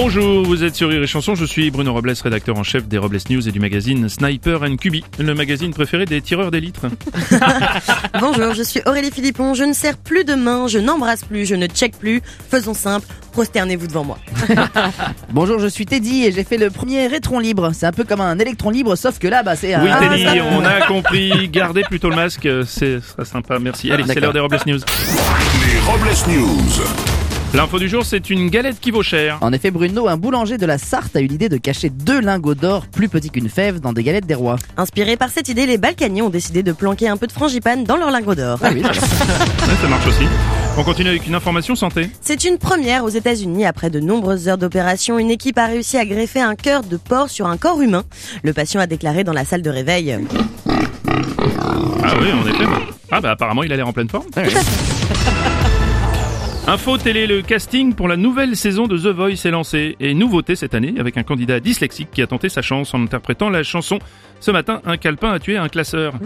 Bonjour, vous êtes sur Rire et Chanson, je suis Bruno Robles, rédacteur en chef des Robles News et du magazine Sniper and Cubi, le magazine préféré des tireurs d'élite. Bonjour, je suis Aurélie Philippon, je ne serre plus de main, je n'embrasse plus, je ne check plus. Faisons simple, prosternez-vous devant moi. Bonjour, je suis Teddy et j'ai fait le premier rétron libre. C'est un peu comme un électron libre, sauf que là, bah, c'est un. Oui, Ah, Teddy, ça- on a compris, gardez plutôt le masque, c'est ce sera sympa, merci. Allez, c'est l'heure des Robles News. Les Robles News. L'info du jour, c'est une galette qui vaut cher. En effet, Bruno, un boulanger de la Sarthe a eu l'idée de cacher deux lingots d'or plus petits qu'une fève dans des galettes des rois. Inspirés par cette idée, les Balkaniers ont décidé de planquer un peu de frangipane dans leur lingot d'or. Ah oui, ça marche aussi. On continue avec une information santé. C'est une première aux États-Unis. Après de nombreuses heures d'opération, une équipe a réussi à greffer un cœur de porc sur un corps humain. Le patient a déclaré dans la salle de réveil. Ah oui, en effet. Ah bah apparemment, il a l'air en pleine forme. Info télé, le casting pour la nouvelle saison de The Voice est lancé. Et nouveauté cette année, avec un candidat dyslexique qui a tenté sa chance en interprétant la chanson Ce matin, un calepin a tué un classeur.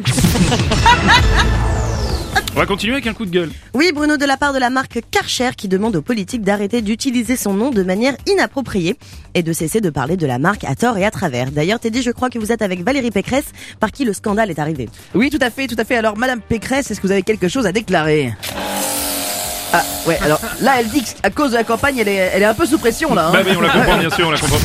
On va continuer avec un coup de gueule. Oui, Bruno, de la part de la marque Karcher qui demande aux politiques d'arrêter d'utiliser son nom de manière inappropriée et de cesser de parler de la marque à tort et à travers. D'ailleurs, Teddy, je crois que vous êtes avec Valérie Pécresse par qui le scandale est arrivé. Oui, tout à fait, tout à fait. Alors, Madame Pécresse, est-ce que vous avez quelque chose à déclarer? Ah, ouais, alors là, elle dit qu'à cause de la campagne, elle est, elle est un peu sous pression, là. hein. Bah oui, on la comprend, bien sûr, on la comprend.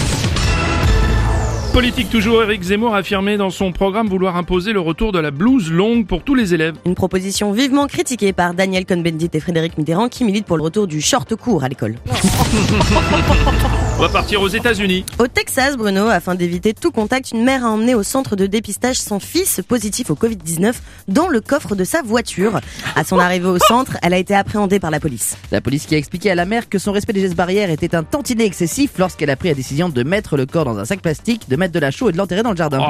Politique toujours, Eric Zemmour a affirmé dans son programme vouloir imposer le retour de la blouse longue pour tous les élèves. Une proposition vivement critiquée par Daniel Cohn-Bendit et Frédéric Mitterrand qui militent pour le retour du short court à l'école. On va partir aux États-Unis. Au Texas, Bruno, afin d'éviter tout contact, une mère a emmené au centre de dépistage son fils positif au Covid-19 dans le coffre de sa voiture. À son arrivée au centre, elle a été appréhendée par la police. La police qui a expliqué à la mère que son respect des gestes barrières était un tantinet excessif lorsqu'elle a pris la décision de mettre le corps dans un sac plastique, de mettre de la chaux et de l'enterrer dans le jardin.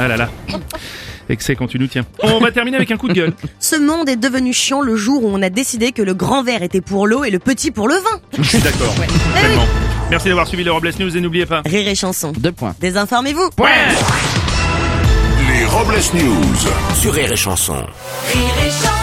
Ah là là. Excès quand tu nous tiens. On va terminer avec un coup de gueule. Ce monde est devenu chiant le jour où on a décidé que le grand verre était pour l'eau et le petit pour le vin. Je suis d'accord. Tellement. Merci d'avoir suivi les Robles News et n'oubliez pas. Rire et chanson. Deux points. Désinformez-vous. Les Robles News. Sur Rire et Chanson. Rire et chanson